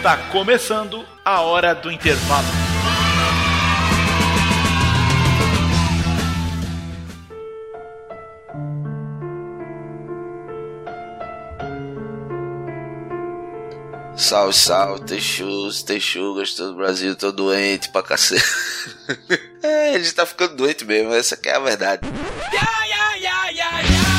Está começando a hora do intervalo. Salve, salve, Texus, Texugas, todo o Brasil, tô doente pra cacete. é, a gente tá ficando doente mesmo, essa que é a verdade. Yeah, yeah, yeah, yeah, yeah.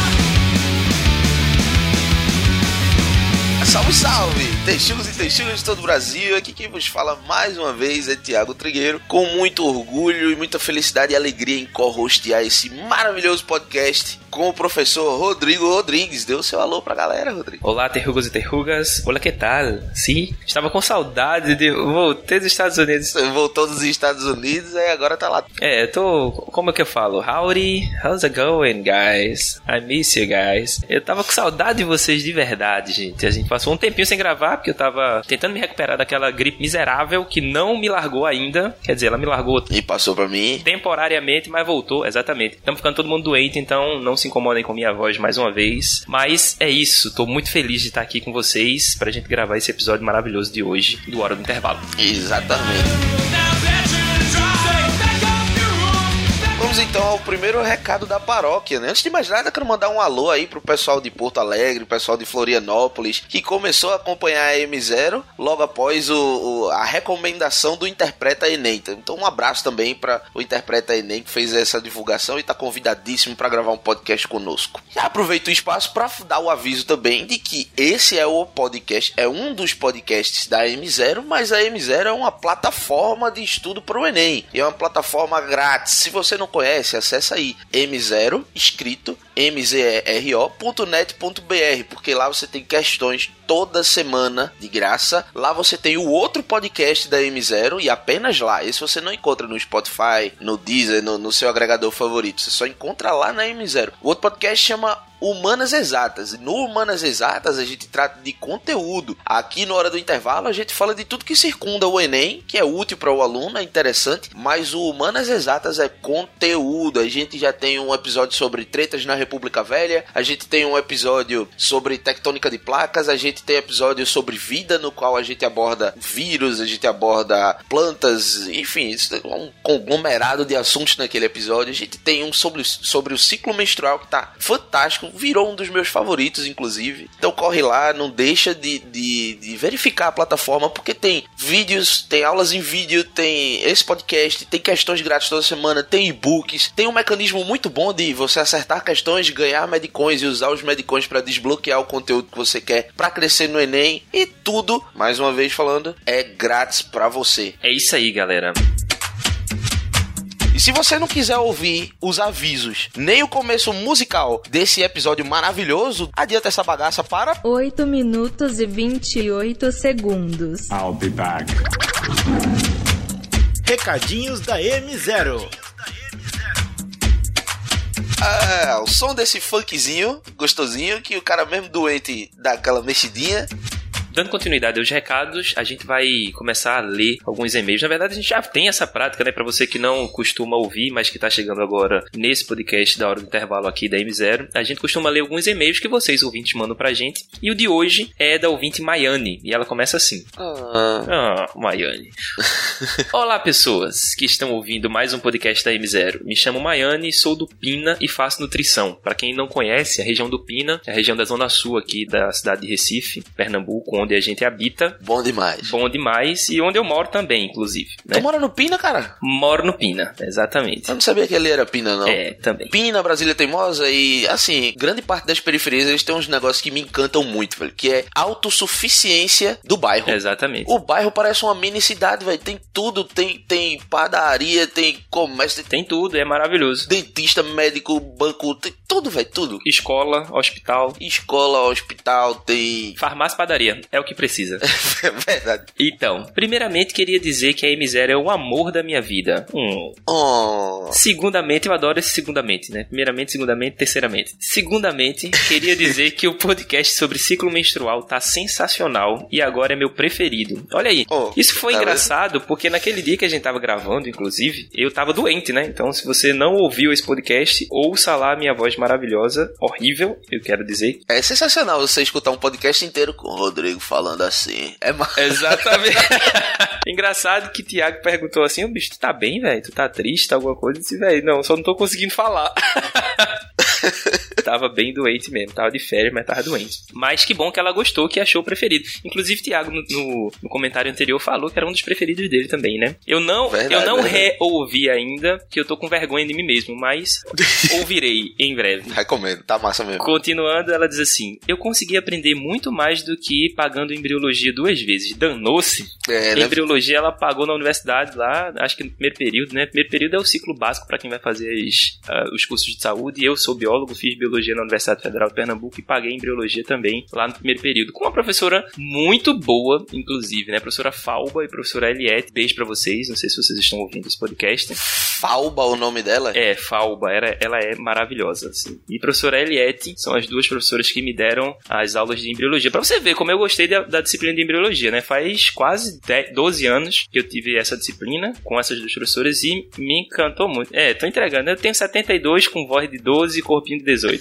Salve, salve! Texugos e texugas de todo o Brasil, aqui quem vos fala mais uma vez é Tiago Trigueiro, com muito orgulho e muita felicidade e alegria em co-hostear esse maravilhoso podcast com o professor Rodrigo Rodrigues. Deu seu alô pra galera, Rodrigo. Olá, terrugas e terrugas. Olá, que tal? Sim, estava com saudade de... Voltei dos Estados Unidos. Voltou dos Estados Unidos e agora tá lá. É, eu tô... Como é que eu falo? Howdy, how's it going, guys? I miss you, guys. Eu tava com saudade de vocês de verdade, gente. A gente passou um tempinho sem gravar, porque eu tava tentando me recuperar daquela gripe miserável que não me largou ainda. Quer dizer, ela me largou... E passou pra mim? Temporariamente, mas voltou, exatamente. Estamos ficando todo mundo doente, então não se incomodem com minha voz mais uma vez. Mas é isso, tô muito feliz de estar aqui com vocês pra gente gravar esse episódio maravilhoso de hoje, do Hora do Intervalo. Exatamente. Vamos então ao primeiro recado da paróquia, né? Antes de mais nada, quero mandar um alô aí pro pessoal de Porto Alegre, pessoal de Florianópolis, que começou a acompanhar a M0 logo após o, o, a recomendação do Interpreta Enem. Então, um abraço também para o Interpreta Enem que fez essa divulgação e tá convidadíssimo para gravar um podcast conosco. Já aproveito o espaço para dar o aviso também de que esse é o podcast, é um dos podcasts da M0, mas a M0 é uma plataforma de estudo para o Enem. E é uma plataforma grátis. Se você não conhece, acessa aí m0 escrito mzero.net.br, porque lá você tem questões toda semana de graça. Lá você tem o outro podcast da M0 e apenas lá. Esse você não encontra no Spotify, no Deezer, no, no seu agregador favorito. Você só encontra lá na M0. O outro podcast chama Humanas Exatas. No Humanas Exatas a gente trata de conteúdo. Aqui na hora do intervalo a gente fala de tudo que circunda o Enem, que é útil para o aluno, é interessante, mas o Humanas Exatas é conteúdo. A gente já tem um episódio sobre tretas na República Velha, a gente tem um episódio sobre tectônica de placas, a gente tem episódio sobre vida no qual a gente aborda vírus, a gente aborda plantas, enfim, é um conglomerado de assuntos naquele episódio. A gente tem um sobre, sobre o ciclo menstrual que tá fantástico virou um dos meus favoritos, inclusive. Então corre lá, não deixa de, de, de, verificar a plataforma, porque tem vídeos, tem aulas em vídeo, tem esse podcast, tem questões grátis toda semana, tem e-books, tem um mecanismo muito bom de você acertar questões, ganhar medicões e usar os medicões para desbloquear o conteúdo que você quer para crescer no Enem e tudo, mais uma vez falando, é grátis para você. É isso aí, galera. E se você não quiser ouvir os avisos, nem o começo musical desse episódio maravilhoso, adianta essa bagaça para 8 minutos e 28 segundos. I'll be back. Recadinhos da M0. Ah, o som desse funkzinho gostosinho que o cara mesmo doente dá aquela mexidinha Dando continuidade aos recados, a gente vai começar a ler alguns e-mails. Na verdade, a gente já tem essa prática, né? Para você que não costuma ouvir, mas que tá chegando agora nesse podcast da hora do intervalo aqui da M0, a gente costuma ler alguns e-mails que vocês ouvintes mandam pra gente. E o de hoje é da ouvinte Maiane, e ela começa assim: Ah, ah Maiane. Olá, pessoas que estão ouvindo mais um podcast da M0. Me chamo Maiane, sou do Pina e faço nutrição. Para quem não conhece, a região do Pina é a região da zona sul aqui da cidade de Recife, Pernambuco, onde a gente habita. Bom demais. Bom demais. E onde eu moro também, inclusive. Né? Tu mora no Pina, cara? Moro no Pina, exatamente. Eu não sabia que ele era Pina, não. É, também. Pina, Brasília Teimosa e, assim, grande parte das periferias eles têm uns negócios que me encantam muito, velho. Que é autossuficiência do bairro. Exatamente. O bairro parece uma mini cidade, velho. Tem tudo. Tem, tem padaria, tem comércio. Tem tudo, é maravilhoso. Dentista, médico, banco, tem tudo, velho. Tudo. Escola, hospital. Escola, hospital, tem. Farmácia, padaria. É o que precisa. é verdade. Então, primeiramente queria dizer que a M0 é o amor da minha vida. Hum. Oh. Segundamente, eu adoro esse segundamente, né? Primeiramente, segundamente, terceiramente. Segundamente, queria dizer que o podcast sobre ciclo menstrual tá sensacional e agora é meu preferido. Olha aí. Oh, Isso foi tá engraçado porque naquele dia que a gente tava gravando, inclusive, eu tava doente, né? Então, se você não ouviu esse podcast, ouça lá a minha voz maravilhosa, horrível, eu quero dizer. É sensacional você escutar um podcast inteiro com o Rodrigo falando assim. É mais. Exatamente. Engraçado que Tiago perguntou assim: o bicho, tu tá bem, velho? Tu tá triste, alguma coisa? Eu disse, velho, não, só não tô conseguindo falar. tava bem doente mesmo, tava de férias, mas tava doente. Mas que bom que ela gostou, que achou o preferido. Inclusive, Tiago, no, no, no, comentário anterior, falou que era um dos preferidos dele também, né? Eu não, verdade, eu não reouvi ainda, que eu tô com vergonha de mim mesmo, mas ouvirei em breve. Recomendo, tá massa mesmo. Continuando, ela diz assim: Eu consegui aprender muito mais do que pagando embriologia duas vezes. Danou-se. É, né? Embriologia ela pagou na universidade lá, acho que no primeiro período, né? Primeiro período é o ciclo básico para quem vai fazer as, uh, os cursos de saúde. Eu sou biólogo, fiz biologia na Universidade Federal de Pernambuco e paguei embriologia também lá no primeiro período. Com uma professora muito boa, inclusive, né? Professora Falba e professora Eliette. Beijo para vocês, não sei se vocês estão ouvindo esse podcast. Falba o nome dela? É, Falba. Ela, ela é maravilhosa, assim. E professora Eliette são as duas professoras que me deram as aulas de embriologia. Para você ver como eu gostei da, da, disciplina de embriologia, né? Faz quase 10, 12 anos que eu tive essa disciplina com essas duas professoras e me encantou muito. É, tô entregando. Eu tenho 72 com voz de 12 e corpinho de 18.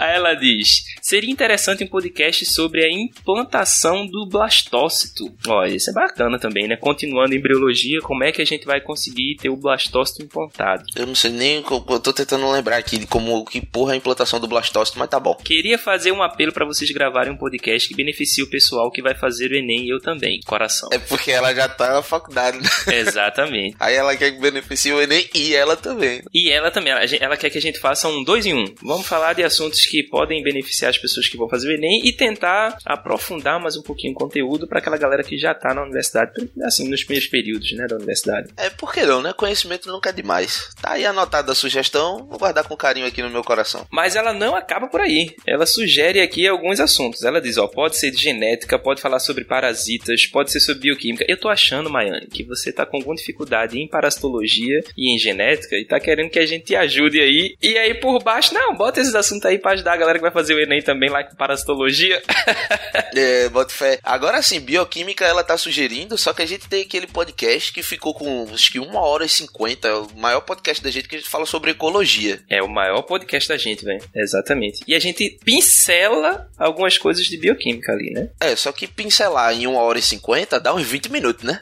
Aí ela diz: seria interessante um podcast sobre a implantação do blastócito. Ó, isso é bacana também, né? Continuando em embriologia, como é que a gente vai conseguir ter o blastócito implantado? Eu não sei nem, eu tô tentando lembrar aqui de como que porra é a implantação do blastócito, mas tá bom. Queria fazer um apelo para vocês gravarem um podcast que beneficie o pessoal que vai fazer o Enem e eu também. Coração. É porque ela já tá na faculdade. Né? Exatamente. Aí ela quer que beneficie o Enem e ela também. E ela também. Ela, ela quer que a gente faça um dois em um. Vamos falar de assuntos que podem beneficiar as pessoas que vão fazer o Enem e tentar aprofundar mais um pouquinho o conteúdo para aquela galera que já tá na universidade, assim, nos primeiros períodos, né, da universidade. É, por que não, né? Conhecimento nunca é demais. Tá aí anotada a sugestão, vou guardar com carinho aqui no meu coração. Mas ela não acaba por aí. Ela sugere aqui alguns assuntos. Ela diz, ó, pode ser de genética, pode falar sobre parasitas, pode ser sobre bioquímica. Eu tô achando, Maiane, que você tá com alguma dificuldade em parasitologia e em genética e tá querendo que a gente te ajude aí. E aí por baixo, não, bota esses assuntos aí pra ajudar a galera que vai fazer o Enem também lá com parasitologia. é, bota fé. Agora sim, bioquímica ela tá sugerindo, só que a gente tem aquele podcast que ficou com acho que uma hora e cinquenta, o maior podcast da gente que a gente fala sobre ecologia. É o maior podcast da gente, velho. Exatamente. E a gente pincela algumas coisas de bioquímica ali, né? É, só que pincelar em uma hora e cinquenta dá uns 20 minutos, né?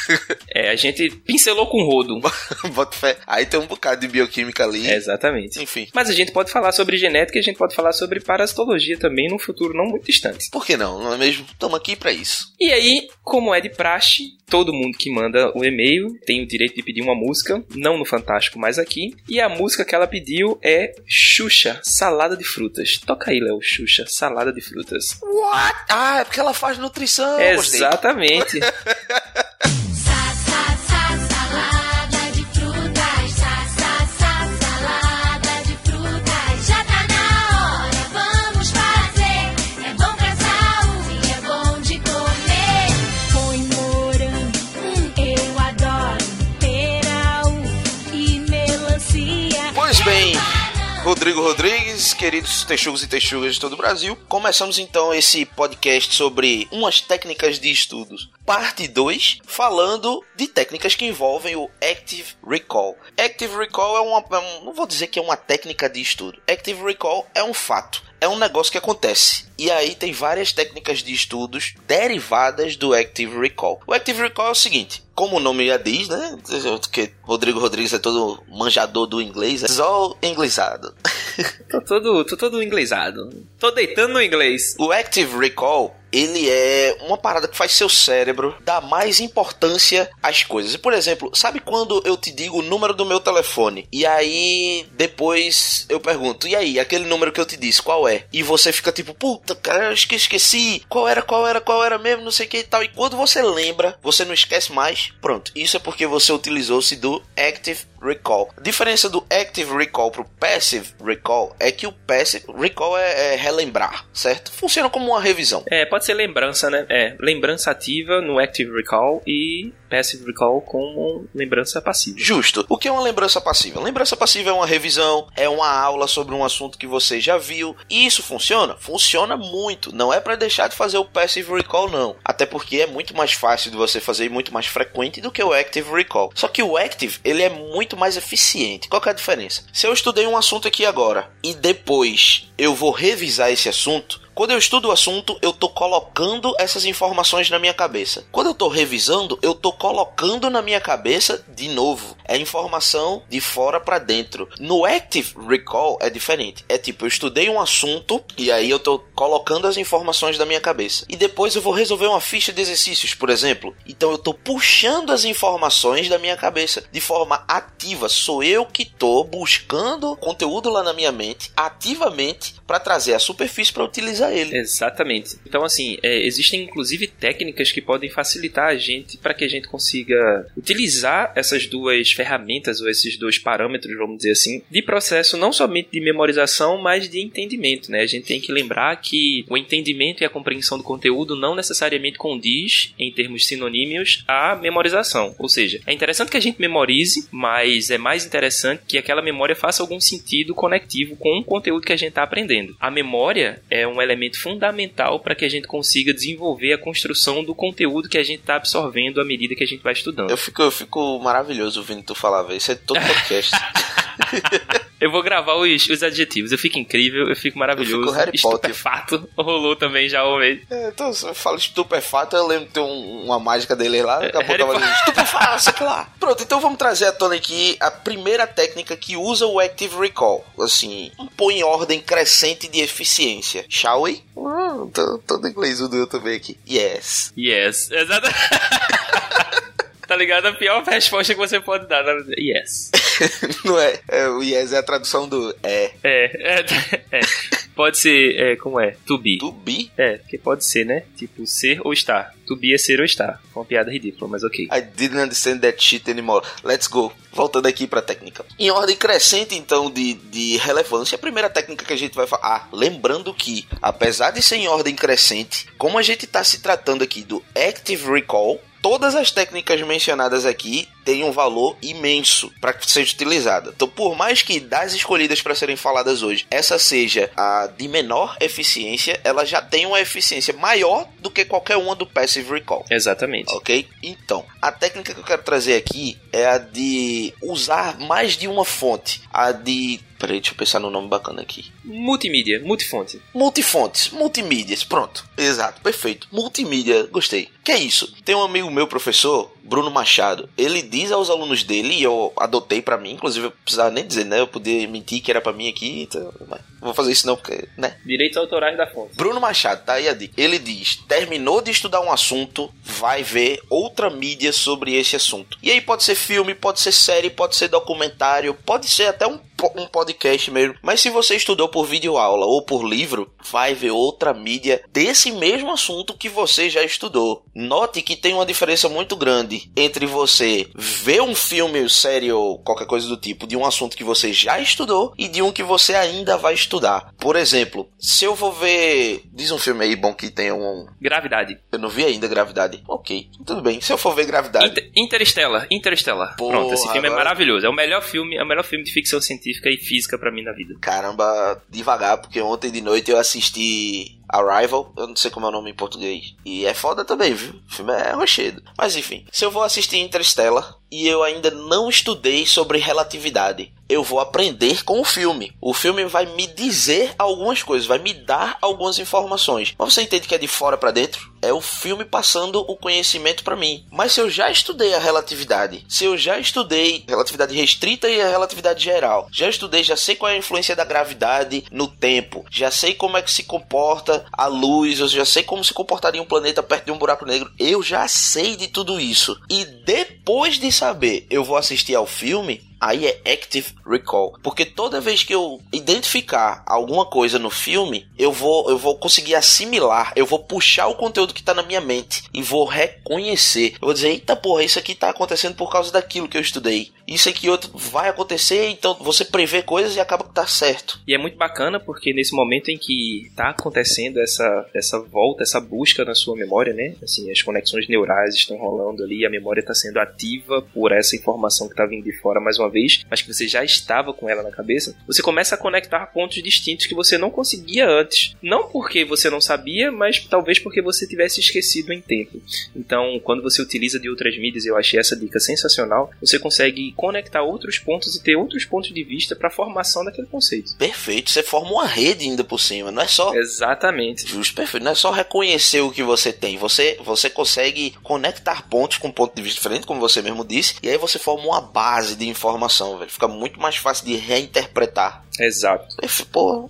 é, a gente pincelou com rodo. Bota fé. Aí tem um bocado de bioquímica ali. É, exatamente. Enfim. Mas a gente pode falar sobre genética e a gente pode falar sobre parasitologia também num futuro não muito distante. Por que não? Não é mesmo? Estamos aqui para isso. E aí, como é de praxe, todo mundo que manda o e-mail tem o direito de pedir uma música, não no Fantástico, mas aqui. E a música que ela pediu é Xuxa, Salada de Frutas. Toca aí, Léo, Xuxa, Salada de Frutas. What? Ah, é porque ela faz nutrição. Exatamente. Rodrigo Rodrigues, queridos texugos e texugas de todo o Brasil. Começamos então esse podcast sobre umas técnicas de estudos, parte 2, falando de técnicas que envolvem o Active Recall. Active Recall é uma. É não vou dizer que é uma técnica de estudo. Active Recall é um fato é um negócio que acontece. E aí tem várias técnicas de estudos derivadas do Active Recall. O Active Recall é o seguinte: como o nome já diz, né? Porque Rodrigo Rodrigues é todo manjador do inglês, é só inglesado. tô todo, tô todo inglesado. Tô deitando no inglês. O Active Recall ele é uma parada que faz seu cérebro dar mais importância às coisas. Por exemplo, sabe quando eu te digo o número do meu telefone e aí depois eu pergunto, e aí, aquele número que eu te disse, qual é? E você fica tipo, puta, cara, eu esqueci, qual era, qual era, qual era mesmo, não sei o que e tal. E quando você lembra, você não esquece mais, pronto. Isso é porque você utilizou-se do Active Recall. A diferença do Active Recall pro Passive Recall é que o Passive Recall é, é relembrar, certo? Funciona como uma revisão. É, pode ser lembrança, né? É, lembrança ativa no Active Recall e Passive Recall como lembrança passiva. Justo. O que é uma lembrança passiva? Lembrança passiva é uma revisão, é uma aula sobre um assunto que você já viu. E isso funciona? Funciona muito. Não é para deixar de fazer o Passive Recall, não. Até porque é muito mais fácil de você fazer e muito mais frequente do que o Active Recall. Só que o Active, ele é muito mais eficiente. Qual é a diferença? Se eu estudei um assunto aqui agora e depois eu vou revisar esse assunto, quando eu estudo o assunto, eu tô colocando essas informações na minha cabeça. Quando eu tô revisando, eu tô colocando na minha cabeça de novo. É informação de fora para dentro. No Active Recall é diferente. É tipo, eu estudei um assunto e aí eu tô colocando as informações da minha cabeça. E depois eu vou resolver uma ficha de exercícios, por exemplo. Então eu tô puxando as informações da minha cabeça de forma ativa. Sou eu que tô buscando conteúdo lá na minha mente ativamente para trazer a superfície para utilizar ele. Exatamente. Então, assim, é, existem inclusive técnicas que podem facilitar a gente para que a gente consiga utilizar essas duas ferramentas ou esses dois parâmetros, vamos dizer assim, de processo não somente de memorização, mas de entendimento, né? A gente tem que lembrar que o entendimento e a compreensão do conteúdo não necessariamente condiz, em termos sinonímos, à memorização. Ou seja, é interessante que a gente memorize, mas é mais interessante que aquela memória faça algum sentido conectivo com o conteúdo que a gente está aprendendo. A memória é um elemento fundamental para que a gente consiga desenvolver a construção do conteúdo que a gente está absorvendo à medida que a gente vai estudando. Eu fico, eu fico maravilhoso ouvindo tu falar, velho. Isso é todo podcast. Eu vou gravar os, os adjetivos. Eu fico incrível, eu fico maravilhoso. Eu fico Harry Potter. Estupefato. Rolou também já ouvi. É, então, se eu falo estupefato, eu lembro de ter um- uma mágica dele lá. Daqui a É, pouco eu dizendo estupefato, sei lá. Pronto, então vamos trazer à tona aqui a primeira técnica que usa o Active Recall. Assim, põe em ordem crescente de eficiência. Shall we? Tô, todo inglês eu também aqui. Yes. Yes. Exato. Tá ligado? A pior resposta que você pode dar. né? Yes. Não é, é? O yes é a tradução do é. É, é, é. Pode ser, é, como é? To be. To be? É, porque pode ser, né? Tipo, ser ou estar. To be é ser ou estar. Foi uma piada ridícula, mas ok. I didn't understand that shit anymore. Let's go. Voltando aqui pra técnica. Em ordem crescente, então, de, de relevância, a primeira técnica que a gente vai falar. Ah, lembrando que, apesar de ser em ordem crescente, como a gente tá se tratando aqui do Active Recall, todas as técnicas mencionadas aqui têm um valor imenso para ser utilizada. Então, por mais que das escolhidas para serem faladas hoje, essa seja a de menor eficiência, ela já tem uma eficiência maior do que qualquer uma do Passive Recall. Exatamente. Ok? Então, a técnica que eu quero trazer aqui é a de usar mais de uma fonte. A de. Peraí, deixa eu pensar no nome bacana aqui. Multimídia, multifonte. Multifontes, multimídias, pronto. Exato, perfeito. Multimídia, gostei. Que é isso? Tem um amigo meu, professor, Bruno Machado. Ele diz aos alunos dele, e eu adotei pra mim, inclusive eu precisava nem dizer, né? Eu podia mentir que era pra mim aqui, então. Mas não vou fazer isso não, porque, né? Direitos autorais da fonte. Bruno Machado, tá aí a dica. Ele diz: terminou de estudar um assunto, vai ver outra mídia sobre esse assunto. E aí pode ser filme, pode ser série, pode ser documentário, pode ser até um, um podcast mesmo. Mas se você estudou por videoaula ou por livro, vai ver outra mídia desse mesmo assunto que você já estudou. Note que tem uma diferença muito grande entre você ver um filme, série ou qualquer coisa do tipo de um assunto que você já estudou e de um que você ainda vai estudar. Por exemplo, se eu vou ver. Diz um filme aí bom que tenha um. Gravidade. Eu não vi ainda Gravidade. Ok, tudo bem. Se eu for ver Gravidade. Inter Interstellar. Interstellar. Porra, Pronto, esse filme agora- é maravilhoso. É o melhor filme, é o melhor filme de ficção científica e física pra mim na vida. Caramba, devagar, porque ontem de noite eu assisti Arrival, eu não sei como é o nome em português. E é foda também, viu? O filme é rochedo. Mas enfim, se eu vou assistir Interstellar e eu ainda não estudei sobre relatividade, eu vou aprender com o filme. O filme vai me dizer algumas coisas, vai me dar algumas informações. Mas você entende que é de fora pra dentro? É o filme passando o conhecimento pra mim. Mas se eu já estudei a relatividade, se eu já estudei relatividade restrita e a relatividade geral, já estudei, já sei qual é a influência da gravidade no tempo, já sei como é que se comporta a luz, eu já sei como se comportaria um planeta perto de um buraco negro, eu já sei de tudo isso. E depois de saber, eu vou assistir ao filme, Aí é Active Recall. Porque toda vez que eu identificar alguma coisa no filme, eu vou, eu vou conseguir assimilar, eu vou puxar o conteúdo que tá na minha mente e vou reconhecer. Eu vou dizer, eita porra, isso aqui tá acontecendo por causa daquilo que eu estudei. Isso aqui outro vai acontecer, então você prevê coisas e acaba que tá certo. E é muito bacana porque nesse momento em que tá acontecendo essa, essa volta, essa busca na sua memória, né? Assim, as conexões neurais estão rolando ali, a memória está sendo ativa por essa informação que tá vindo de fora mais uma vez, mas que você já estava com ela na cabeça. Você começa a conectar pontos distintos que você não conseguia antes. Não porque você não sabia, mas talvez porque você tivesse esquecido em tempo. Então, quando você utiliza de outras mídias, eu achei essa dica sensacional, você consegue conectar outros pontos e ter outros pontos de vista para a formação daquele conceito. Perfeito, você forma uma rede ainda por cima, não é só Exatamente. Justo, perfeito. Não é só reconhecer o que você tem. Você, você consegue conectar pontos com um ponto de vista diferente, como você mesmo disse, e aí você forma uma base de informação, velho. Fica muito mais fácil de reinterpretar. Exato.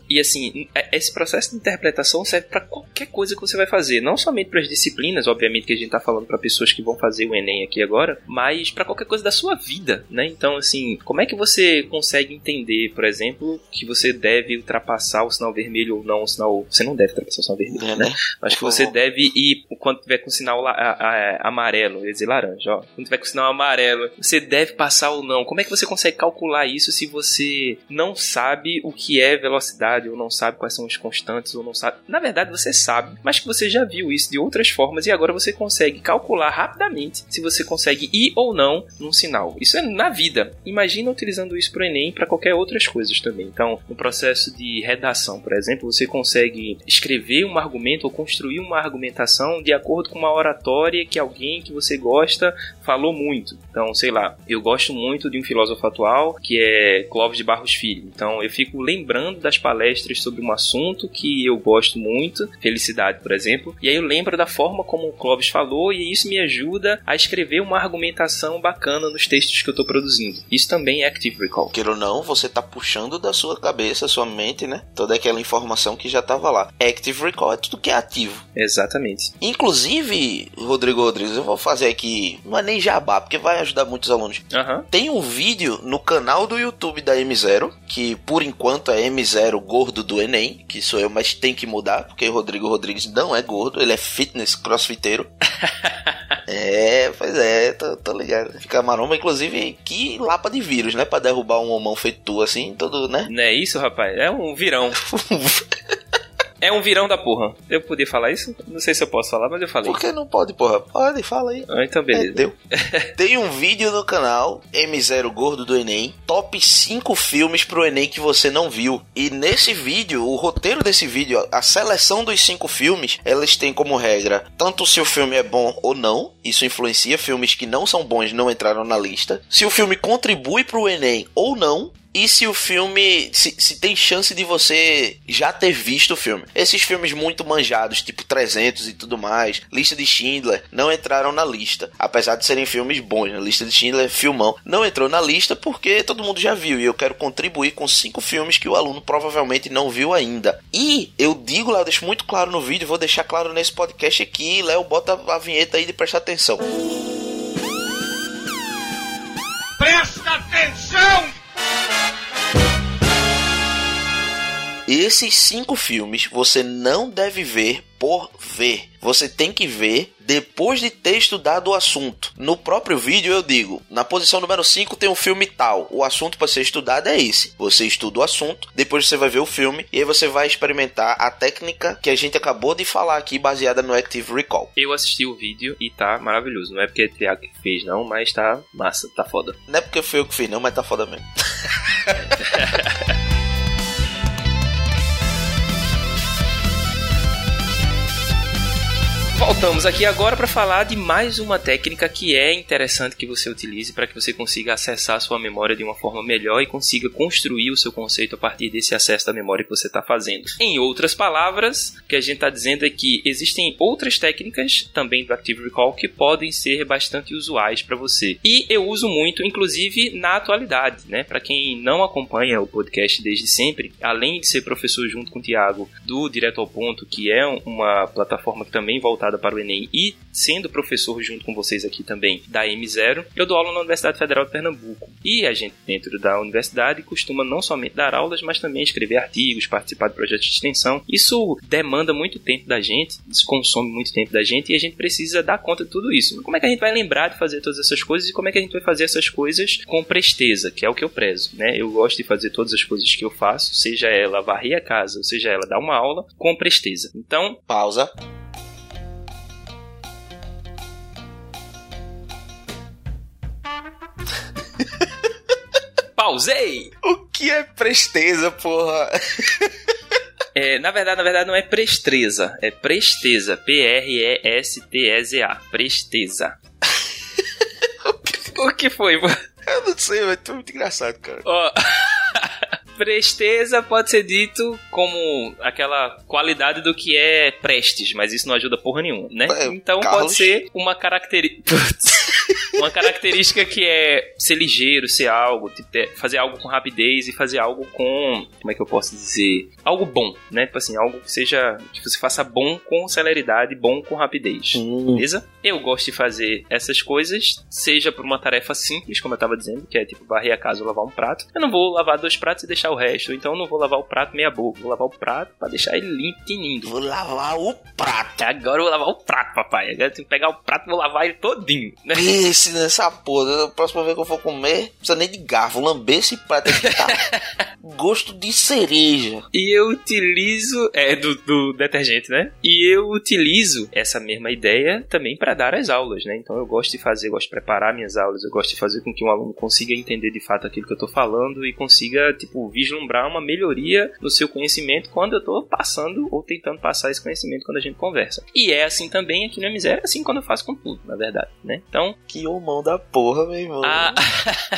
E assim, é- esse processo de interpretação serve para qualquer coisa que você vai fazer, não somente para as disciplinas, obviamente que a gente tá falando para pessoas que vão fazer o ENEM aqui agora, mas para qualquer coisa da sua vida, né? Então, assim, como é que você consegue entender, por exemplo, que você deve ultrapassar o sinal vermelho ou não o sinal, você não deve ultrapassar o sinal vermelho, é, né? né? Mas que você deve ir quando tiver com o sinal a- a- amarelo, eu ia dizer laranja, ó. Quando tiver com o sinal amarelo, você deve passar ou não. Como é que você consegue calcular isso se você não sabe o que é velocidade, ou não sabe quais são os constantes, ou não sabe. Na verdade, você sabe, mas que você já viu isso de outras formas e agora você consegue calcular rapidamente se você consegue ir ou não num sinal. Isso é na vida. Imagina utilizando isso para o Enem para qualquer outras coisas também. Então, no processo de redação, por exemplo, você consegue escrever um argumento ou construir uma argumentação de acordo com uma oratória que alguém que você gosta falou muito. Então, sei lá, eu gosto muito de um filósofo atual que é Clóvis de Barros Filho. Então, eu fico lembrando das palestras sobre um assunto que eu gosto muito, felicidade, por exemplo, e aí eu lembro da forma como o Clóvis falou e isso me ajuda a escrever uma argumentação bacana nos textos que eu estou produzindo. Isso também é Active Recall. Queira ou não, você tá puxando da sua cabeça, sua mente, né? Toda aquela informação que já tava lá. Active Recall é tudo que é ativo. Exatamente. Inclusive, Rodrigo Rodrigues, eu vou fazer aqui, não é nem jabá, porque vai ajudar muitos alunos. Aham. Tem um vídeo no canal do YouTube da M0, que por enquanto é M0 gordo do Enem, que sou eu, mas tem que mudar, porque Rodrigo Rodrigues não é gordo, ele é fitness crossfiteiro. é, pois é, tô, tô ligado. Fica maromba, inclusive, que lapa de vírus, né? Pra derrubar um homão feito tu, assim, todo, né? Não é isso, rapaz? É um virão. É um virão da porra. Eu podia falar isso? Não sei se eu posso falar, mas eu falei. Por que não pode, porra? Pode, fala aí. Ah, então É, beleza. deu. Tem um vídeo no canal M0 Gordo do Enem, top 5 filmes pro Enem que você não viu. E nesse vídeo, o roteiro desse vídeo, a seleção dos cinco filmes, elas têm como regra tanto se o filme é bom ou não, isso influencia, filmes que não são bons não entraram na lista, se o filme contribui pro Enem ou não, e se o filme. Se, se tem chance de você já ter visto o filme. Esses filmes muito manjados, tipo 300 e tudo mais, Lista de Schindler, não entraram na lista. Apesar de serem filmes bons, né? Lista de Schindler filmão. Não entrou na lista porque todo mundo já viu. E eu quero contribuir com cinco filmes que o aluno provavelmente não viu ainda. E eu digo lá, eu deixo muito claro no vídeo, vou deixar claro nesse podcast aqui. Léo, bota a vinheta aí de prestar atenção. Presta atenção! Esses cinco filmes você não deve ver por ver. Você tem que ver depois de ter estudado o assunto. No próprio vídeo eu digo, na posição número 5 tem um filme tal. O assunto para ser estudado é esse. Você estuda o assunto, depois você vai ver o filme e aí você vai experimentar a técnica que a gente acabou de falar aqui baseada no Active Recall. Eu assisti o vídeo e tá maravilhoso. Não é porque é Thiago que fez, não, mas tá massa, tá foda. Não é porque foi eu que fiz não, mas tá foda mesmo. Voltamos aqui agora para falar de mais uma técnica que é interessante que você utilize para que você consiga acessar a sua memória de uma forma melhor e consiga construir o seu conceito a partir desse acesso da memória que você está fazendo. Em outras palavras, o que a gente está dizendo é que existem outras técnicas também do Active Recall que podem ser bastante usuais para você. E eu uso muito, inclusive na atualidade, né? Para quem não acompanha o podcast desde sempre, além de ser professor junto com o Tiago do Direto ao Ponto, que é uma plataforma que também para o Enem e sendo professor junto com vocês aqui também da M0, eu dou aula na Universidade Federal de Pernambuco. E a gente, dentro da universidade, costuma não somente dar aulas, mas também escrever artigos, participar de projetos de extensão. Isso demanda muito tempo da gente, isso consome muito tempo da gente e a gente precisa dar conta de tudo isso. Como é que a gente vai lembrar de fazer todas essas coisas e como é que a gente vai fazer essas coisas com presteza, que é o que eu prezo, né? Eu gosto de fazer todas as coisas que eu faço, seja ela varrer a casa, ou seja ela dar uma aula, com presteza. Então, Pausa. Pausei! O que é presteza, porra? É, na verdade, na verdade não é presteza, é presteza, P-R-E-S-T-E-Z-A, presteza. o que foi? Eu não sei, mas é muito engraçado, cara. Ó, presteza pode ser dito como aquela qualidade do que é prestes, mas isso não ajuda porra nenhuma, né? É, então Carlos. pode ser uma característica. uma característica que é ser ligeiro, ser algo, fazer algo com rapidez e fazer algo com. Como é que eu posso dizer? Algo bom, né? Tipo assim, algo que seja. que você faça bom com celeridade, bom com rapidez. Hum. Beleza? Eu gosto de fazer essas coisas, seja por uma tarefa simples, como eu tava dizendo, que é tipo varrer a casa ou lavar um prato. Eu não vou lavar dois pratos e deixar o resto, então eu não vou lavar o prato meia boca, vou lavar o prato pra deixar ele limpo e lindo. Vou lavar o prato. Agora eu vou lavar o prato, papai. Agora eu tenho que pegar o prato e vou lavar ele todinho, né? Pense nessa porra. A próxima vez que eu for comer, não precisa nem de garfo. Lamber esse prato aqui tá gosto de cereja. E eu utilizo. É, do, do detergente, né? E eu utilizo essa mesma ideia também para dar as aulas, né? Então eu gosto de fazer, gosto de preparar minhas aulas, eu gosto de fazer com que um aluno consiga entender de fato aquilo que eu tô falando e consiga, tipo, vislumbrar uma melhoria no seu conhecimento quando eu tô passando ou tentando passar esse conhecimento quando a gente conversa. E é assim também aqui na miséria, assim quando eu faço com tudo, na verdade, né? Então, Que homão da porra, meu irmão. a...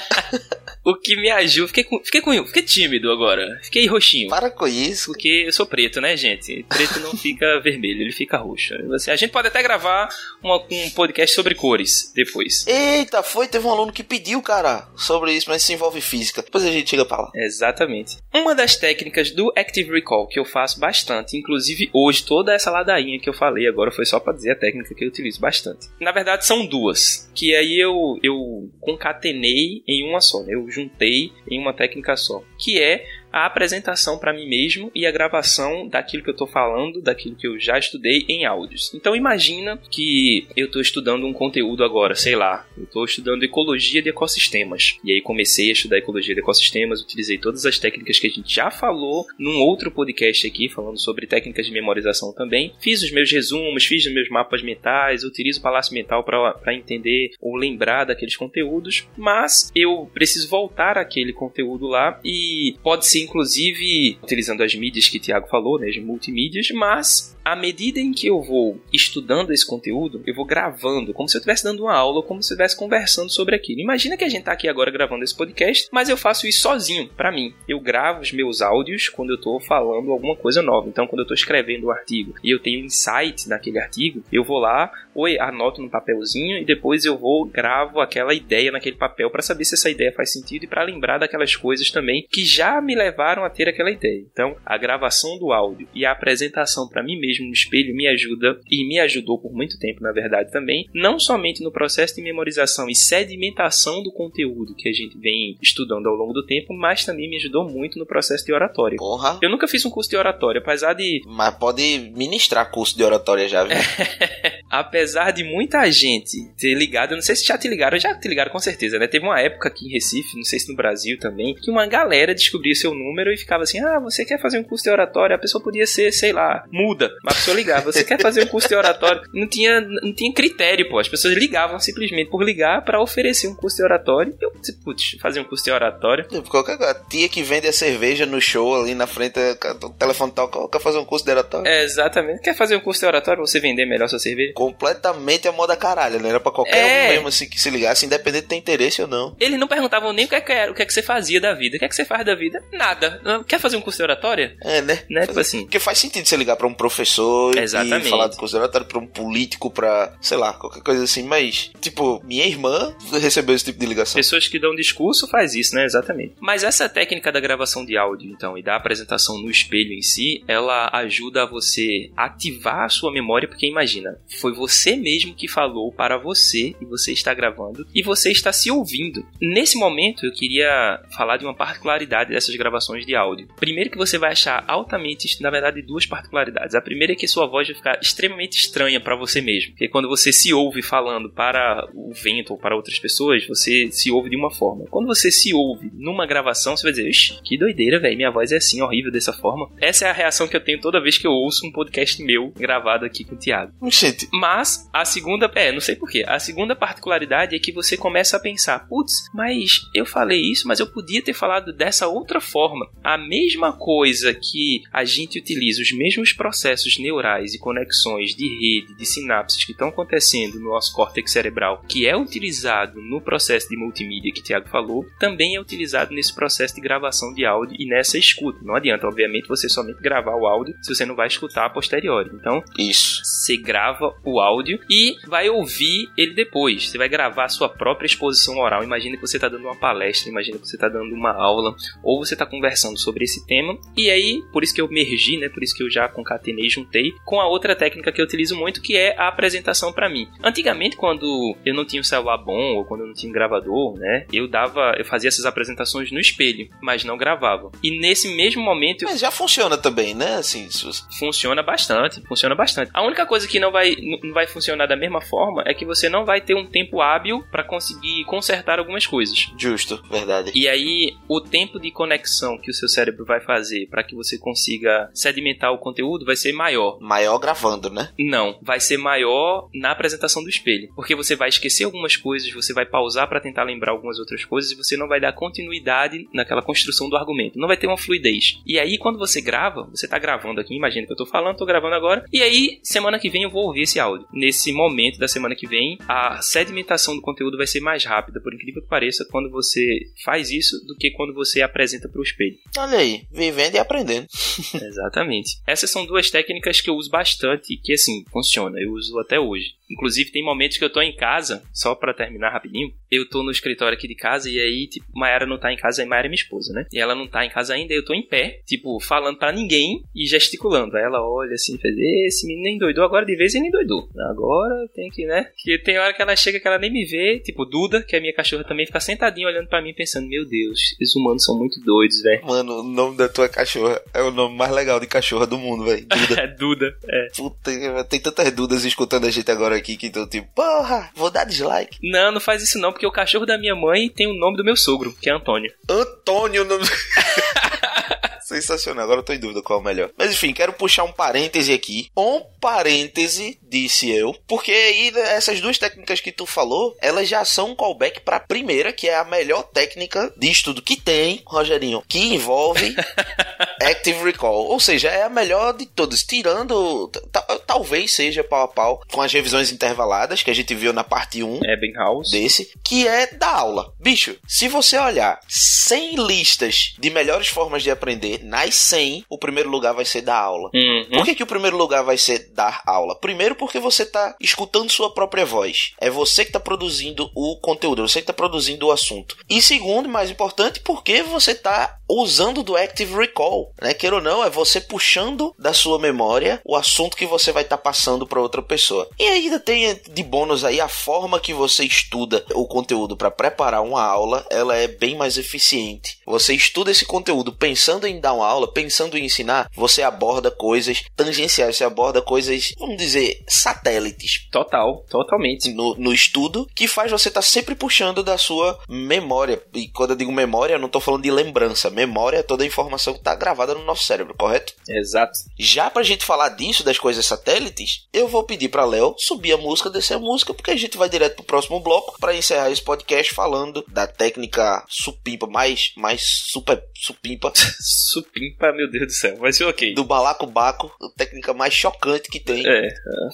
o que me ajuda. Fiquei, com... Fiquei, com... Fiquei tímido agora. Fiquei roxinho. Para com isso. Porque eu sou preto, né, gente? Preto não fica vermelho, ele fica roxo. A gente pode até gravar uma- um podcast sobre cores depois. Eita, foi, teve um aluno que pediu, cara, sobre isso, mas isso envolve física. Depois a gente chega pra lá. Exatamente. Uma das técnicas do Active Recall que eu faço bastante, inclusive hoje, toda essa ladainha que eu falei agora foi só pra dizer a técnica que eu utilizo bastante. Na verdade, são duas, que aí eu, eu concatenei em uma só, né? eu juntei em uma técnica só, que é a apresentação para mim mesmo e a gravação daquilo que eu estou falando, daquilo que eu já estudei em áudios. Então imagina que eu estou estudando um conteúdo agora, sei lá, eu estou estudando ecologia de ecossistemas. E aí comecei a estudar ecologia de ecossistemas, utilizei todas as técnicas que a gente já falou num outro podcast aqui, falando sobre técnicas de memorização também. Fiz os meus resumos, fiz os meus mapas mentais, utilizo o palácio mental para entender ou lembrar daqueles conteúdos, mas eu preciso voltar àquele conteúdo lá e pode ser inclusive utilizando as mídias que o Thiago falou, né, as multimídias, mas à medida em que eu vou estudando esse conteúdo, eu vou gravando, como se eu estivesse dando uma aula, como se eu estivesse conversando sobre aquilo. Imagina que a gente tá aqui agora gravando esse podcast, mas eu faço isso sozinho, para mim. Eu gravo os meus áudios quando eu tô falando alguma coisa nova. Então, quando eu tô escrevendo o artigo e eu tenho insight naquele artigo, eu vou lá, ou anoto no papelzinho e depois eu vou gravo aquela ideia naquele papel para saber se essa ideia faz sentido e para lembrar daquelas coisas também que já me levaram a ter aquela ideia. Então, a gravação do áudio e a apresentação para mim mesmo no espelho me ajuda e me ajudou por muito tempo, na verdade, também, não somente no processo de memorização e sedimentação do conteúdo que a gente vem estudando ao longo do tempo, mas também me ajudou muito no processo de oratória. Porra. Eu nunca fiz um curso de oratória, apesar de Mas pode ministrar curso de oratória já, viu? apesar de muita gente ter ligado, eu não sei se já te ligaram, já te ligaram com certeza, né? Teve uma época aqui em Recife, não sei se no Brasil também, que uma galera descobria seu número e ficava assim: ah, você quer fazer um curso de oratória? A pessoa podia ser, sei lá, muda. Mas a pessoa ligava: você quer fazer um curso de oratória? Não tinha, não tinha critério, pô. As pessoas ligavam simplesmente por ligar para oferecer um curso de oratória. Eu putz, fazer um curso de oratória. Qualquer tia que vende a cerveja no show ali na frente, o telefone toca, quer fazer um curso de oratória? É, exatamente. Quer fazer um curso de oratória pra você vender melhor sua cerveja? Completamente a moda caralho, né? Era pra qualquer É. um mesmo assim que se ligasse, independente de ter interesse ou não. Eles não perguntavam nem o que, é que era, o que é que você fazia da vida. O que é que você faz da vida? Nada. Quer fazer um curso de oratória? É, né? Né? Tipo assim. Porque faz sentido você ligar pra um professor Exatamente. e falar de curso de oratória pra um político, pra, sei lá, qualquer coisa assim. Mas, tipo, minha irmã recebeu esse tipo de ligação. Pessoas que dão discurso faz isso, né? Exatamente. Mas essa técnica da gravação de áudio, então, e da apresentação no espelho em si, ela ajuda a você ativar a sua memória, porque imagina, foi Foi você mesmo que falou para você e você está gravando e você está se ouvindo. Nesse momento eu queria falar de uma particularidade dessas gravações de áudio. Primeiro que você vai achar altamente, na verdade, duas particularidades. A primeira é que sua voz vai ficar extremamente estranha para você mesmo, porque quando você se ouve falando para o vento ou para outras pessoas, você se ouve de uma forma. Quando você se ouve numa gravação, você vai dizer, Ixi, que doideira, velho, minha voz é assim, horrível dessa forma. Essa é a reação que eu tenho toda vez que eu ouço um podcast meu gravado aqui com o Thiago. Gente, Mas a segunda, é, não sei porquê, a segunda particularidade é que você começa a pensar, putz, mas eu falei isso, mas eu podia ter falado dessa outra forma. A mesma coisa que a gente utiliza, os mesmos processos neurais e conexões de rede, de sinapses que estão acontecendo no nosso córtex cerebral, que é utilizado no processo de multimídia que o Thiago falou, também é utilizado nesse processo de gravação de áudio e nessa escuta. Não adianta, obviamente, você somente gravar o áudio se você não vai escutar a posteriori. Então, isso. você grava o áudio e vai ouvir ele depois. Você vai gravar a sua própria exposição oral. Imagina que você está dando uma palestra, imagina que você está dando uma aula, ou você está conversando sobre esse tema. E aí, por isso que eu mergi, né? Por isso que eu já concatenei e juntei com a outra técnica que eu utilizo muito, que é a apresentação para mim. Antigamente, quando eu não tinha um celular bom ou quando eu não tinha um gravador, né? Eu dava, eu fazia essas apresentações no espelho, mas não gravava. E nesse mesmo momento Mas já funciona também, né? Assim, você- Funciona bastante, funciona bastante. A única coisa que não vai, não vai funcionar da mesma forma é que você não vai ter um tempo hábil para conseguir consertar algumas coisas. justo, verdade. E aí, o tempo de conexão que o seu cérebro vai fazer para que você consiga sedimentar o conteúdo vai ser maior. Maior gravando, né? Não, vai ser maior na apresentação do espelho, porque você vai esquecer algumas coisas, você vai pausar para tentar lembrar algumas outras coisas e você não vai dar continuidade naquela construção do argumento, não vai ter uma fluidez. E aí quando você grava, você tá gravando aqui, imagina que eu tô falando, tô gravando agora, e aí semana que vem eu vou ouvir esse áudio. Nesse momento da semana que vem, a sedimentação do conteúdo vai ser mais rápida, por incrível que pareça, quando você faz isso do que quando você apresenta para o espelho. Olha aí, vivendo e aprendendo. Exatamente. Essas são duas técnicas que eu uso bastante e que, assim, funciona. Eu uso até hoje. Inclusive, tem momentos que eu tô em casa, só pra terminar rapidinho, eu tô no escritório aqui de casa e aí, tipo, Mayara não tá em casa, e Mayara é minha esposa, né? E ela não tá em casa ainda, eu tô em pé, tipo, falando pra ninguém e gesticulando. Aí ela olha assim e faz, esse menino nem doidou, agora de vez ele nem doidou. Agora tem que, né? Porque tem hora que ela chega que ela nem me vê, tipo, Duda, que é minha cachorra também, fica sentadinha olhando pra mim pensando, meu Deus, esses humanos são muito doidos, velho. Mano, o nome da tua cachorra é o nome mais legal de cachorra do mundo, velho. Duda. É Duda, é. Puta, tem tantas Dudas escutando a gente agora aqui que então, tipo, porra, vou dar dislike. Não, não faz isso não, porque o cachorro da minha mãe tem o nome do meu sogro, que é Antônio. Antônio, o nome. Sensacional, agora eu tô em dúvida qual é o melhor. Mas enfim, quero puxar um parêntese aqui. Um parêntese, disse eu. Porque aí essas duas técnicas que tu falou, elas já são um callback pra primeira, que é a melhor técnica de estudo que tem, Rogerinho, que envolve Active Recall. Ou seja, é a melhor de todas, tirando. ta- Talvez seja pau a pau com as revisões intervaladas que a gente viu na parte 1 Ebbinghaus. desse, que é da aula. Bicho, se você olhar 100 listas de melhores formas de aprender, nas 100, o primeiro lugar vai ser da aula. Uhum. Por que, que o primeiro lugar vai ser dar aula? Primeiro, porque você está escutando sua própria voz. É você que está produzindo o conteúdo, é você que está produzindo o assunto. E segundo, mais importante, porque você está usando do Active Recall. Né? Queira ou não, é você puxando da sua memória o assunto que você vai estar passando para outra pessoa. E ainda tem de bônus aí a forma que você estuda o conteúdo para preparar uma aula, ela é bem mais eficiente. Você estuda esse conteúdo pensando em dar uma aula, pensando em ensinar, você aborda coisas tangenciais, você aborda coisas, vamos dizer, satélites Total, totalmente. no, no estudo que faz você estar sempre puxando da sua memória. E quando eu digo memória, eu não estou falando de lembrança. Memória é toda a informação que está gravada no nosso cérebro, correto? Exato. Já pra gente falar disso, das coisas satélites, eu vou pedir pra Léo subir a música, descer a música, porque a gente vai direto pro próximo bloco pra encerrar esse podcast falando da técnica supimpa, mais, mais super supimpa, Supimpa, meu Deus do céu. Ser ok. do balacobaco, a técnica mais chocante que tem. É. ah,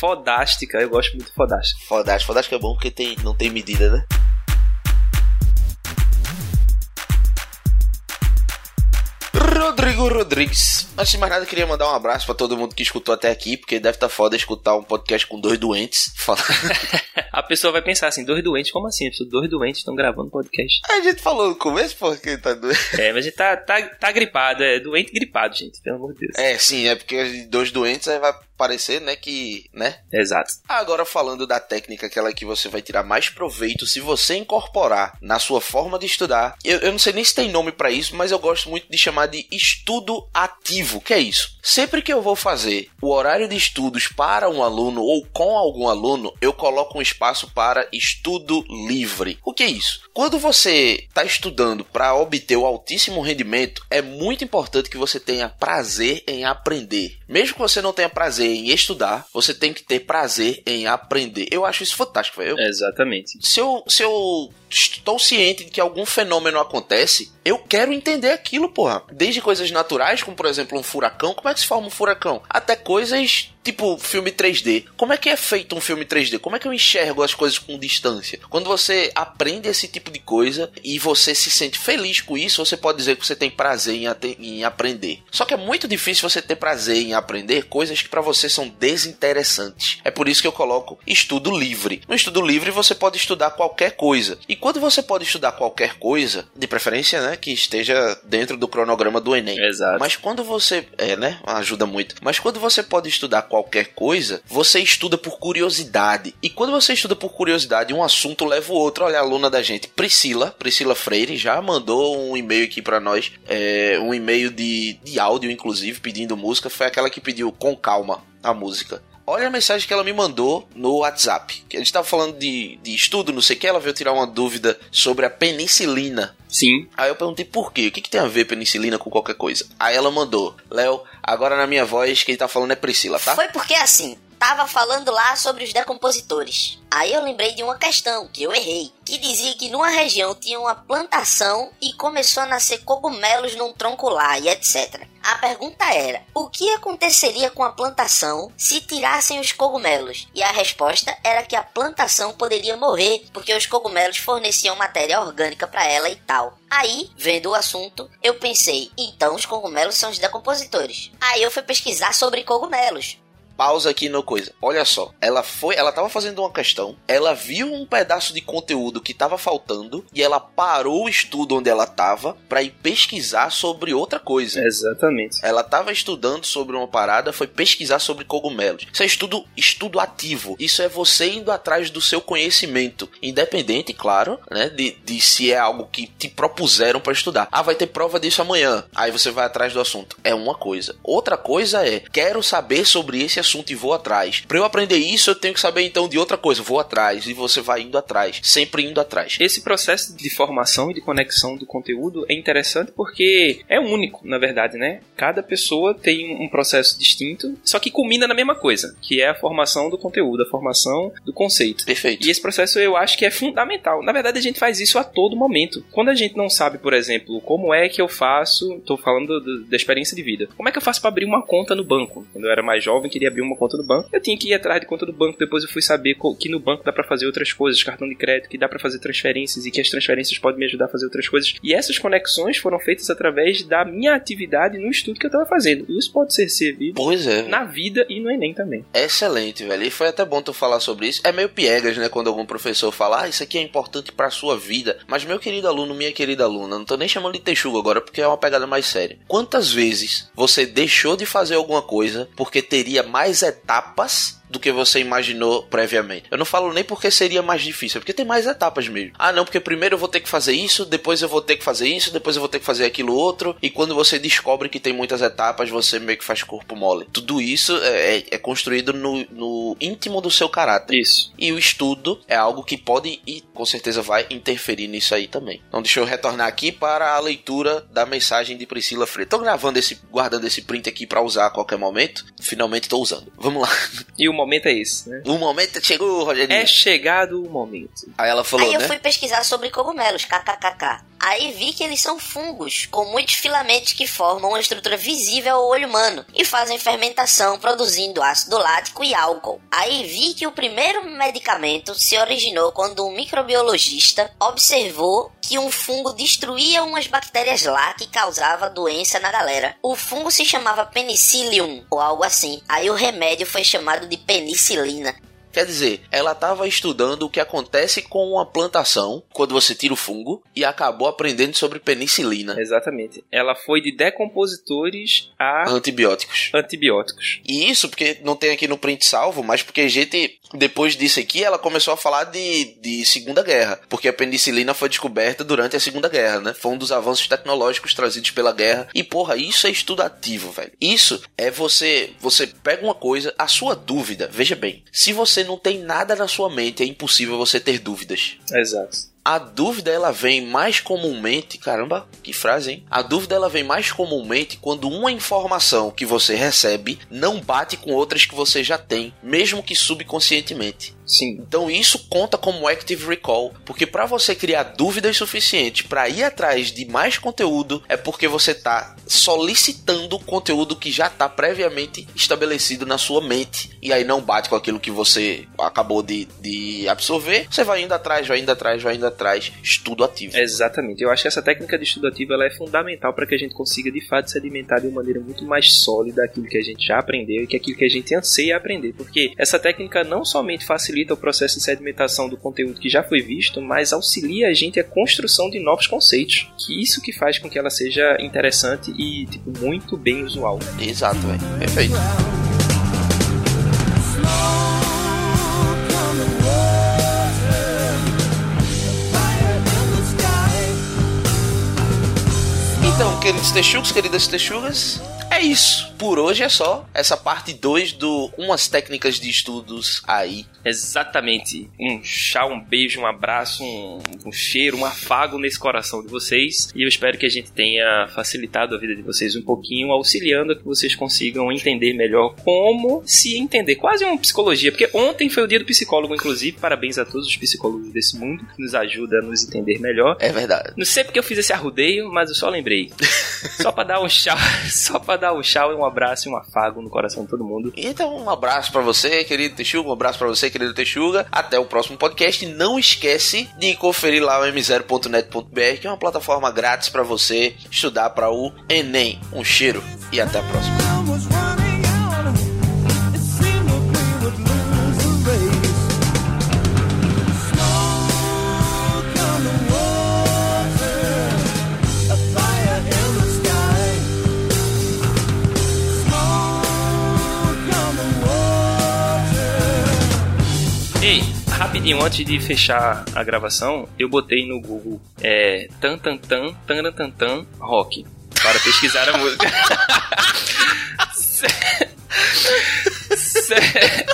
Fodástica, eu gosto muito de fodástica. Fodástico, fodástico é bom porque tem, não tem medida, né? Rodrigo Rodrigues. Antes de mais nada, queria mandar um abraço pra todo mundo que escutou até aqui, porque deve estar foda escutar um podcast com dois doentes. A pessoa vai pensar assim, dois doentes, como assim? Dois doentes estão gravando podcast. A gente falou no começo porque tá doente. É, mas a gente tá, tá, tá gripado, é doente gripado, gente, pelo amor de Deus. É, sim, é porque dois doentes aí vai parecer, né, que, né? Exato. Agora falando da técnica, aquela que você vai tirar mais proveito se você incorporar na sua forma de estudar. Eu, eu não sei nem se tem nome para isso, mas eu gosto muito de chamar de estudo ativo. Que é isso? Sempre que eu vou fazer o horário de estudos para um aluno ou com algum aluno, eu coloco um espaço para estudo livre. O que é isso? Quando você está estudando para obter o altíssimo rendimento, é muito importante que você tenha prazer em aprender. Mesmo que você não tenha prazer em estudar, você tem que ter prazer em aprender. Eu acho isso fantástico. Eu, Exatamente. se eu, se eu estou ciente de que algum fenômeno acontece, eu quero entender aquilo, porra. Desde coisas naturais, como por exemplo um furacão, como é que se forma um furacão? Até coisas tipo filme 3D. Como é que é feito um filme 3D? Como é que eu enxergo as coisas com distância? Quando você aprende esse tipo de coisa e você se sente feliz com isso, você pode dizer que você tem prazer em, em aprender. Só que é muito difícil você ter prazer em aprender coisas que para você são desinteressantes. É por isso que eu coloco estudo livre. No estudo livre você pode estudar qualquer coisa. E quando você pode estudar qualquer coisa, de preferência, né, que esteja dentro do cronograma do Enem. Exato. Mas quando você, é, né, ajuda muito. Mas quando você pode estudar qualquer coisa, você estuda por curiosidade. E quando você estuda por curiosidade, um assunto leva o outro. Olha a aluna da gente, Priscila, Priscila Freire, já mandou um e-mail aqui para nós, é, um e-mail de, de áudio, inclusive, pedindo música. Foi aquela que pediu com calma a música. Olha a mensagem que ela me mandou no WhatsApp. A gente estava falando de, de estudo, não sei o que. Ela veio tirar uma dúvida sobre a penicilina. Sim. Aí eu perguntei por quê? O que, que tem a ver penicilina com qualquer coisa? Aí ela mandou: Léo, agora na minha voz, quem tá falando é Priscila, tá? Foi porque assim, tava falando lá sobre os decompositores. Aí eu lembrei de uma questão que eu errei, que dizia que numa região tinha uma plantação e começou a nascer cogumelos num tronco lá e etc. A pergunta era: o que aconteceria com a plantação se tirassem os cogumelos? E a resposta era que a plantação poderia morrer porque os cogumelos forneciam matéria orgânica para ela e tal. Aí, vendo o assunto, eu pensei: então os cogumelos são os decompositores. Aí eu fui pesquisar sobre cogumelos pausa aqui no coisa. Olha só, ela foi, ela tava fazendo uma questão, ela viu um pedaço de conteúdo que tava faltando e ela parou o estudo onde ela tava para ir pesquisar sobre outra coisa. Exatamente. Ela tava estudando sobre uma parada, foi pesquisar sobre cogumelos. Isso é estudo, estudo ativo. Isso é você indo atrás do seu conhecimento, independente, claro, né, de, de se é algo que te propuseram para estudar. Ah, vai ter prova disso amanhã. Aí você vai atrás do assunto. É uma coisa. Outra coisa é, quero saber sobre esse assunto e vou atrás. Para eu aprender isso, eu tenho que saber então de outra coisa. Vou atrás e você vai indo atrás, sempre indo atrás. Esse processo de formação e de conexão do conteúdo é interessante porque é único, na verdade, né? Cada pessoa tem um processo distinto, só que culmina na mesma coisa, que é a formação do conteúdo, a formação do conceito. Perfeito. E esse processo eu acho que é fundamental. Na verdade, a gente faz isso a todo momento. Quando a gente não sabe, por exemplo, como é que eu faço, tô falando do, da experiência de vida. Como é que eu faço para abrir uma conta no banco? Quando eu era mais jovem, queria abrir uma conta no banco. Eu tinha que ir atrás de conta do banco, depois eu fui saber que no banco dá para fazer outras coisas, cartão de crédito, que dá para fazer transferências e que as transferências podem me ajudar a fazer outras coisas. E essas conexões foram feitas através da minha atividade no estudo que eu tava fazendo. E isso pode ser servido Pois é. na vida e no Enem também. Excelente, velho. E foi até bom tu falar sobre isso. É meio piegas, né? Quando algum professor fala, ah, isso aqui é importante pra sua vida. Mas, meu querido aluno, minha querida aluna, não tô nem chamando de texugo agora porque é uma pegada mais séria. Quantas vezes você deixou de fazer alguma coisa porque teria mais etapas do que você imaginou previamente. Eu não falo nem porque seria mais difícil, é porque tem mais etapas mesmo. Ah, não, porque primeiro eu vou ter que fazer isso, depois eu vou ter que fazer isso, depois eu vou ter que fazer aquilo outro, e quando você descobre que tem muitas etapas, você meio que faz corpo mole. Tudo isso é, é- é construído no, no íntimo do seu caráter. Isso. E o estudo é algo que pode e com certeza vai interferir nisso aí também. Então deixa eu retornar aqui para a leitura da mensagem de Priscila Freire. Tô gravando esse, guardando esse print aqui para usar a qualquer momento. Finalmente tô usando. Vamos lá. E o momento é esse, né? O momento chegou, Rogerinho. É chegado o momento. Aí ela falou, Aí eu né? fui pesquisar sobre cogumelos, kkkk. Aí vi que eles são fungos, com muitos filamentos que formam uma estrutura visível ao olho humano e fazem fermentação produzindo ácido lático e álcool. Aí vi que o primeiro medicamento se originou quando um microbiologista observou que um fungo destruía umas bactérias lá que causava doença na galera. O fungo se chamava penicillium ou algo assim. Aí o remédio foi chamado de penicilina. Quer dizer, ela estava estudando o que acontece com uma plantação quando você tira o fungo e acabou aprendendo sobre penicilina. Exatamente. Ela foi de decompositores a Antibióticos. antibióticos. E isso porque não tem aqui no print salvo, mas porque a gente, depois disso aqui, ela começou a falar de, de Segunda Guerra. Porque a penicilina foi descoberta durante a Segunda Guerra, né? Foi um dos avanços tecnológicos trazidos pela guerra. E porra, isso é estudativo, velho. Isso é você. Você pega uma coisa, a sua dúvida, veja bem, se você não tem nada na sua mente, é impossível você ter dúvidas. Exato. A dúvida ela vem mais comumente, caramba, que frase, hein? A dúvida ela vem mais comumente quando uma informação que você recebe não bate com outras que você já tem, mesmo que subconscientemente. Sim. Então isso conta como active recall, porque para você criar dúvidas suficientes para ir atrás de mais conteúdo é porque você tá solicitando conteúdo que já tá previamente estabelecido na sua mente e aí não bate com aquilo que você acabou de, de absorver. Você vai indo atrás, vai indo atrás, vai indo atrás, estudo ativo. Exatamente. Eu acho que essa técnica de estudo ativo ela é fundamental para que a gente consiga de fato sedimentar de uma maneira muito mais sólida aquilo que a gente já aprendeu e que aquilo que a gente anseia aprender, porque essa técnica não somente facilita o processo de sedimentação do conteúdo que já foi visto, mas auxilia a gente a construção de novos conceitos. Que isso que faz com que ela seja interessante e tipo muito bem usual. Exato, velho. Perfeito. Então, queridos texugos, queridas texugas, é isso. Por hoje é só. Essa parte 2 do Umas Técnicas de Estudos aí. Exatamente. Um tchau, um beijo, um abraço, um, um cheiro, um afago nesse coração de vocês. E eu espero que a gente tenha facilitado a vida de vocês um pouquinho, auxiliando a que vocês consigam entender melhor como se entender. Quase uma psicologia, porque ontem foi o dia do psicólogo, inclusive. Parabéns a todos os psicólogos desse mundo que nos ajuda a nos entender melhor. É verdade. Não sei porque eu fiz esse arrudeio, mas eu só lembrei. só pra dar um tchau, só pra dar um tchau e um abraço e um afago no coração de todo mundo. Então, um abraço pra você, querido Texuga. Um abraço pra você, querido Texuga. Até o próximo podcast. Não esquece de conferir lá o m0.net.br, que é uma plataforma grátis pra você estudar para o Enem. Um cheiro e até a próxima. Rapidinho, antes de fechar a gravação, eu botei no Google é, tan tan tan tan tan tan rock para pesquisar a música.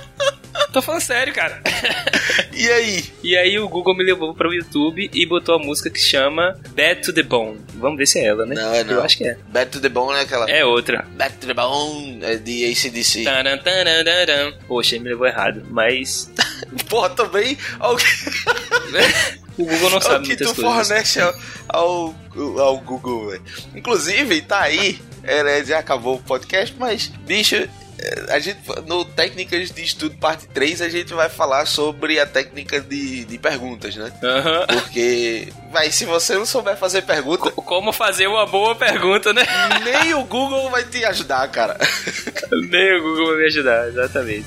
Tô falando sério, cara. E aí? E aí o Google me levou para o YouTube e botou a música que chama Bad to the Bone. Vamos ver se é ela, né? Não, é não. Eu acho que é. Back to the Bone é aquela. É outra. Back to the Bone é de ACDC. Taran, taran, taran. Poxa, ele me levou errado. Mas Porra, também alguém, o Google não sabe o que tu coisas. fornece ao, ao, ao Google, velho. Inclusive, tá aí. É, já acabou o podcast, mas, bicho, é, a gente, no Técnicas de Estudo Parte 3, a gente vai falar sobre a técnica de, de perguntas, né? Aham. Porque, vai, se você não souber fazer pergunta, Co- Como fazer uma boa pergunta, né? nem o Google vai te ajudar, cara. Nem o Google vai me ajudar, exatamente.